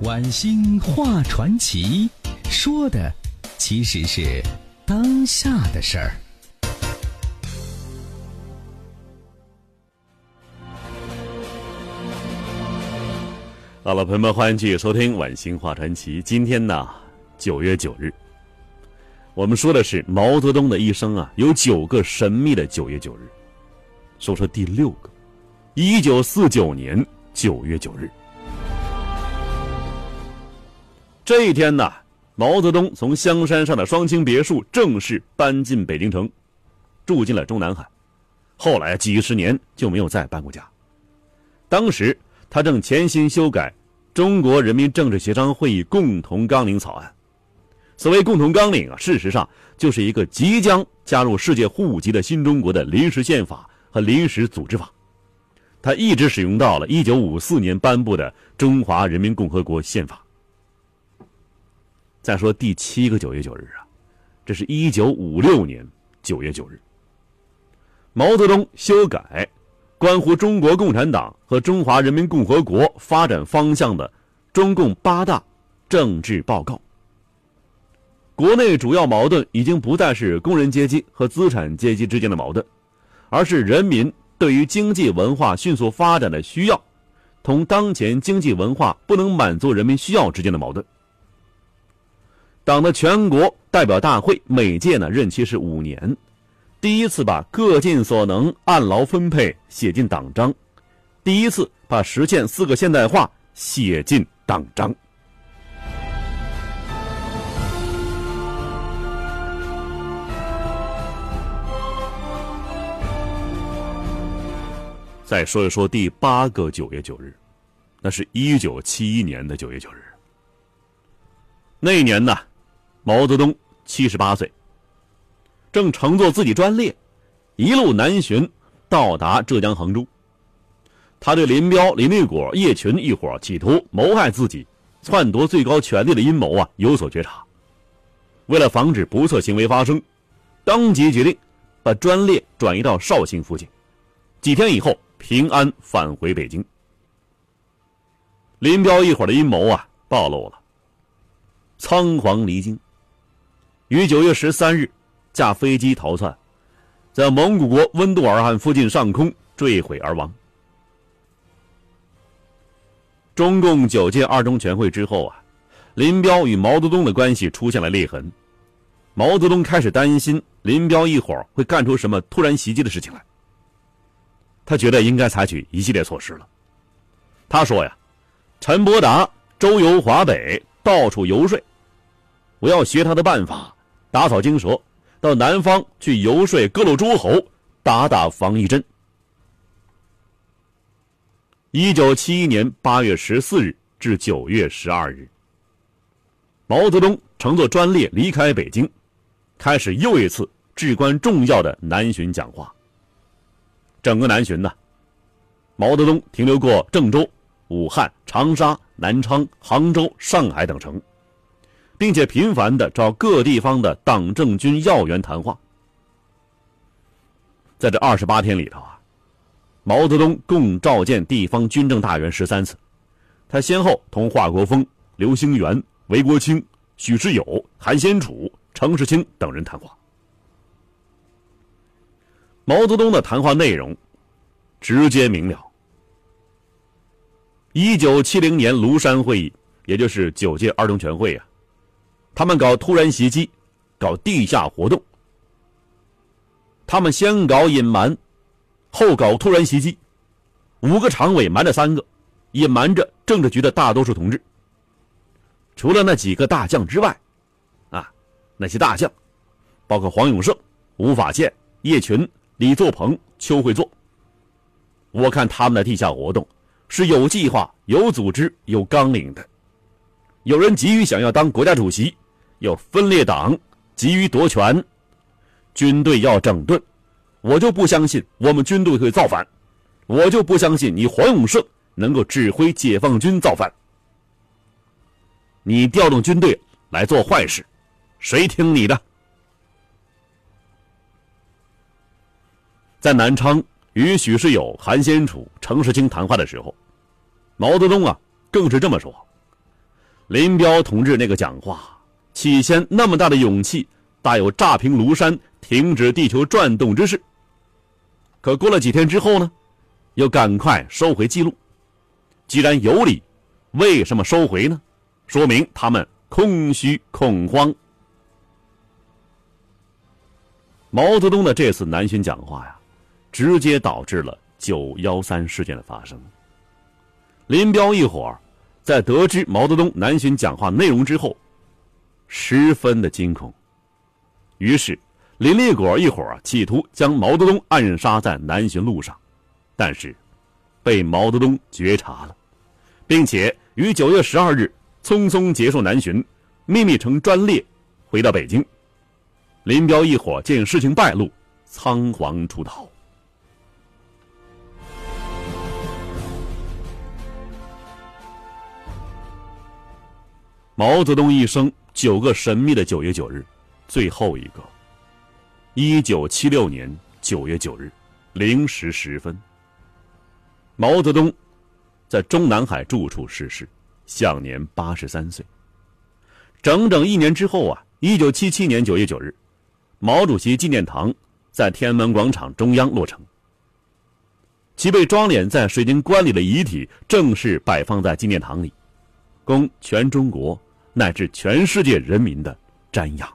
晚星画传奇，说的其实是当下的事儿。好了，朋友们，欢迎继续收听《晚星画传奇》。今天呢，九月九日，我们说的是毛泽东的一生啊，有九个神秘的九月九日。说说第六个，一九四九年九月九日，这一天呢，毛泽东从香山上的双清别墅正式搬进北京城，住进了中南海。后来几十年就没有再搬过家。当时。他正潜心修改《中国人民政治协商会议共同纲领》草案。所谓共同纲领啊，事实上就是一个即将加入世界户籍的新中国的临时宪法和临时组织法。他一直使用到了1954年颁布的《中华人民共和国宪法》。再说第七个九月九日啊，这是一九五六年九月九日，毛泽东修改。关乎中国共产党和中华人民共和国发展方向的中共八大政治报告。国内主要矛盾已经不再是工人阶级和资产阶级之间的矛盾，而是人民对于经济文化迅速发展的需要，同当前经济文化不能满足人民需要之间的矛盾。党的全国代表大会每届呢任期是五年。第一次把各尽所能、按劳分配写进党章，第一次把实现四个现代化写进党章。再说一说第八个九月九日，那是一九七一年的九月九日。那一年呢，毛泽东七十八岁。正乘坐自己专列，一路南巡，到达浙江杭州。他对林彪、林立果、叶群一伙企图谋害自己、篡夺最高权力的阴谋啊有所觉察。为了防止不测行为发生，当即决定把专列转移到绍兴附近。几天以后，平安返回北京。林彪一伙的阴谋啊暴露了，仓皇离京。于九月十三日。驾飞机逃窜，在蒙古国温都尔汗附近上空坠毁而亡。中共九届二中全会之后啊，林彪与毛泽东的关系出现了裂痕，毛泽东开始担心林彪一伙会干出什么突然袭击的事情来。他觉得应该采取一系列措施了。他说呀：“陈伯达周游华北，到处游说，我要学他的办法，打草惊蛇。”到南方去游说各路诸侯，打打防疫针。一九七一年八月十四日至九月十二日，毛泽东乘坐专列离开北京，开始又一次至关重要的南巡讲话。整个南巡呢，毛泽东停留过郑州、武汉、长沙、南昌、杭州、上海等城。并且频繁的找各地方的党政军要员谈话。在这二十八天里头啊，毛泽东共召见地方军政大员十三次，他先后同华国锋、刘兴元、韦国清、许世友、韩先楚、程世清等人谈话。毛泽东的谈话内容直接明了。一九七零年庐山会议，也就是九届二中全会啊。他们搞突然袭击，搞地下活动。他们先搞隐瞒，后搞突然袭击。五个常委瞒着三个，隐瞒着政治局的大多数同志。除了那几个大将之外，啊，那些大将，包括黄永胜、吴法宪、叶群、李作鹏、邱会作。我看他们的地下活动是有计划、有组织、有纲领的。有人急于想要当国家主席。要分裂党，急于夺权，军队要整顿，我就不相信我们军队会造反，我就不相信你黄永胜能够指挥解放军造反。你调动军队来做坏事，谁听你的？在南昌与许世友、韩先楚、程世清谈话的时候，毛泽东啊更是这么说：林彪同志那个讲话，起先那么大的勇气，大有炸平庐山、停止地球转动之势。可过了几天之后呢，又赶快收回记录。既然有理，为什么收回呢？说明他们空虚恐慌。毛泽东的这次南巡讲话呀，直接导致了九幺三事件的发生。林彪一伙儿在得知毛泽东南巡讲话内容之后，十分的惊恐，于是林立果一伙企图将毛泽东暗杀在南巡路上，但是被毛泽东觉察了，并且于九月十二日匆匆结束南巡，秘密乘专列回到北京。林彪一伙见事情败露，仓皇出逃。毛泽东一生九个神秘的九月九日，最后一个，一九七六年九月九日零时十分，毛泽东在中南海住处逝世，享年八十三岁。整整一年之后啊，一九七七年九月九日。毛主席纪念堂在天安门广场中央落成，其被装殓在水晶棺里的遗体正式摆放在纪念堂里，供全中国乃至全世界人民的瞻仰。